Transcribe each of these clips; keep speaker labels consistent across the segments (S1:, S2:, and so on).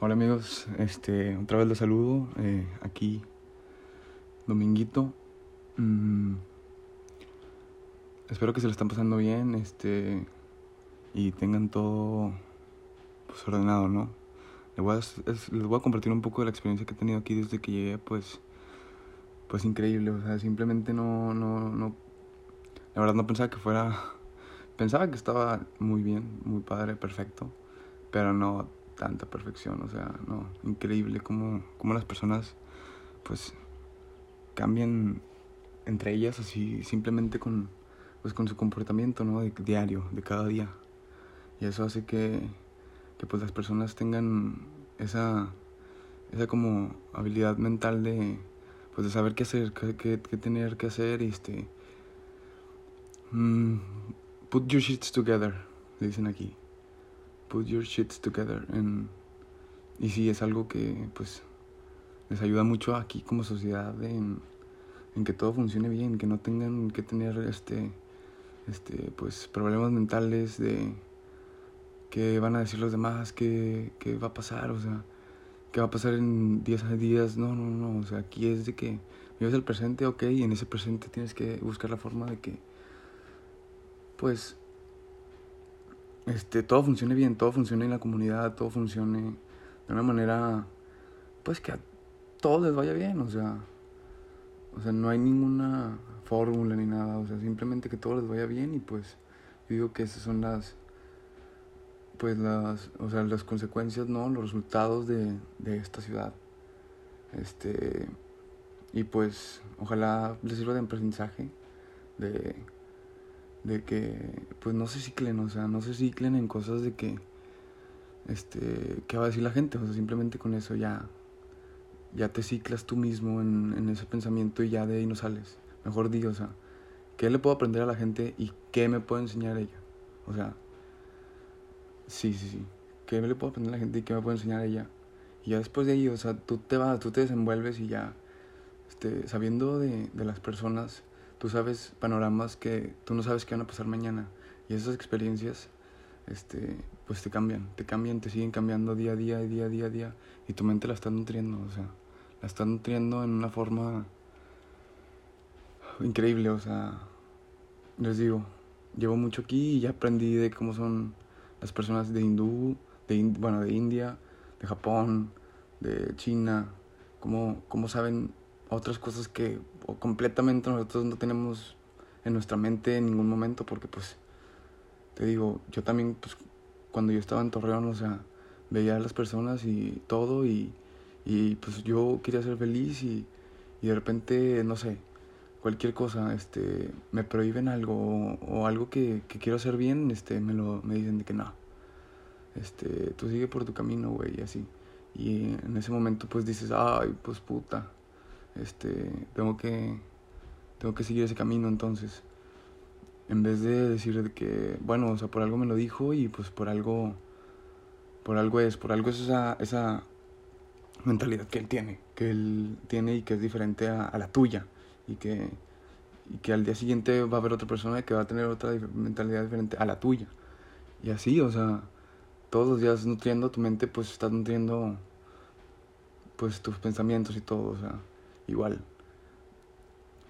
S1: Hola amigos, este, otra vez los saludo, eh, aquí Dominguito. Mm, espero que se lo están pasando bien, este, y tengan todo pues, ordenado, ¿no? Les voy, a, es- les voy a compartir un poco de la experiencia que he tenido aquí desde que llegué, pues, pues increíble, o sea, simplemente no, no, no, la verdad no pensaba que fuera, pensaba que estaba muy bien, muy padre, perfecto, pero no tanta perfección, o sea, no, increíble cómo, cómo las personas, pues, cambian entre ellas así, simplemente con, pues, con su comportamiento, ¿no? De, diario, de cada día. Y eso hace que, que pues las personas tengan esa, esa como habilidad mental de, pues de saber qué hacer, qué, qué, tener que hacer y este... mm, put your shits together, dicen aquí. Put your shits together. en- y sí, es algo que pues les ayuda mucho aquí como sociedad en, en que todo funcione bien, que no tengan que tener este, este, pues problemas mentales de qué van a decir los demás, qué, qué va a pasar, o sea, qué va a pasar en 10 días, no, no, no, o sea, aquí es de que vives el presente, ok, y en ese presente tienes que buscar la forma de que, pues, este, todo funcione bien, todo funcione en la comunidad, todo funcione de una manera, pues, que a todos les vaya bien, o sea, o sea, no hay ninguna fórmula ni nada, o sea, simplemente que todo les vaya bien y pues yo digo que esas son las pues las, o sea, las consecuencias, ¿no? Los resultados de, de esta ciudad. Este y pues ojalá les sirva de aprendizaje de de que pues no se ciclen, o sea, no se ciclen en cosas de que este qué va a decir la gente, o sea, simplemente con eso ya ya te ciclas tú mismo en, en ese pensamiento y ya de ahí no sales. Mejor di, o sea, ¿qué le puedo aprender a la gente y qué me puede enseñar ella? O sea, sí, sí, sí. ¿Qué le puedo aprender a la gente y qué me puede enseñar ella? Y ya después de ahí, o sea, tú te vas, tú te desenvuelves y ya, este, sabiendo de, de las personas, tú sabes panoramas que tú no sabes qué van a pasar mañana. Y esas experiencias, este, pues te cambian, te cambian, te siguen cambiando día a día, día a día, día. Y tu mente la está nutriendo, o sea, la está nutriendo en una forma increíble, o sea, les digo, llevo mucho aquí y ya aprendí de cómo son las personas de hindú, de bueno, de India, de Japón, de China, cómo, cómo saben otras cosas que completamente nosotros no tenemos en nuestra mente en ningún momento, porque pues, te digo, yo también, pues, cuando yo estaba en Torreón, o sea, veía a las personas y todo y, y pues yo quería ser feliz y, y de repente, no sé, cualquier cosa, este, me prohíben algo o, o algo que, que quiero hacer bien, este, me lo, me dicen de que no, este, tú sigue por tu camino, güey, y así. Y en ese momento pues dices, ay, pues puta, este, tengo que, tengo que seguir ese camino entonces. En vez de decir de que, bueno, o sea, por algo me lo dijo y pues por algo, por algo es, por algo es esa, esa mentalidad que él tiene, que él tiene y que es diferente a, a la tuya y que, y que al día siguiente va a haber otra persona que va a tener otra mentalidad diferente a la tuya. Y así, o sea, todos los días nutriendo tu mente, pues estás nutriendo pues tus pensamientos y todo, o sea, igual.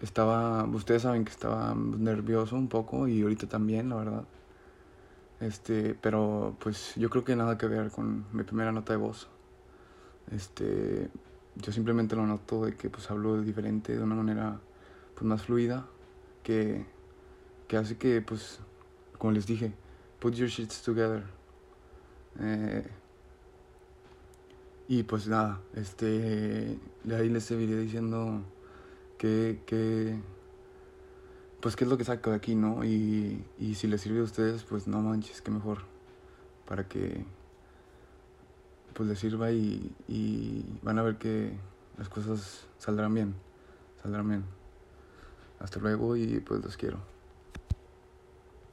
S1: Estaba, ustedes saben que estaba nervioso un poco y ahorita también, la verdad. Este, pero pues yo creo que nada que ver con mi primera nota de voz. Este, yo simplemente lo noto de que pues hablo diferente, de una manera pues más fluida, que, que hace que pues, como les dije, put your shits together. Eh, y pues nada, este, ahí les seguiré diciendo que, que, pues qué es lo que saco de aquí, ¿no? Y, y si les sirve a ustedes, pues no manches, que mejor, para que pues les sirva y, y van a ver que las cosas saldrán bien, saldrán bien. Hasta luego y pues los quiero.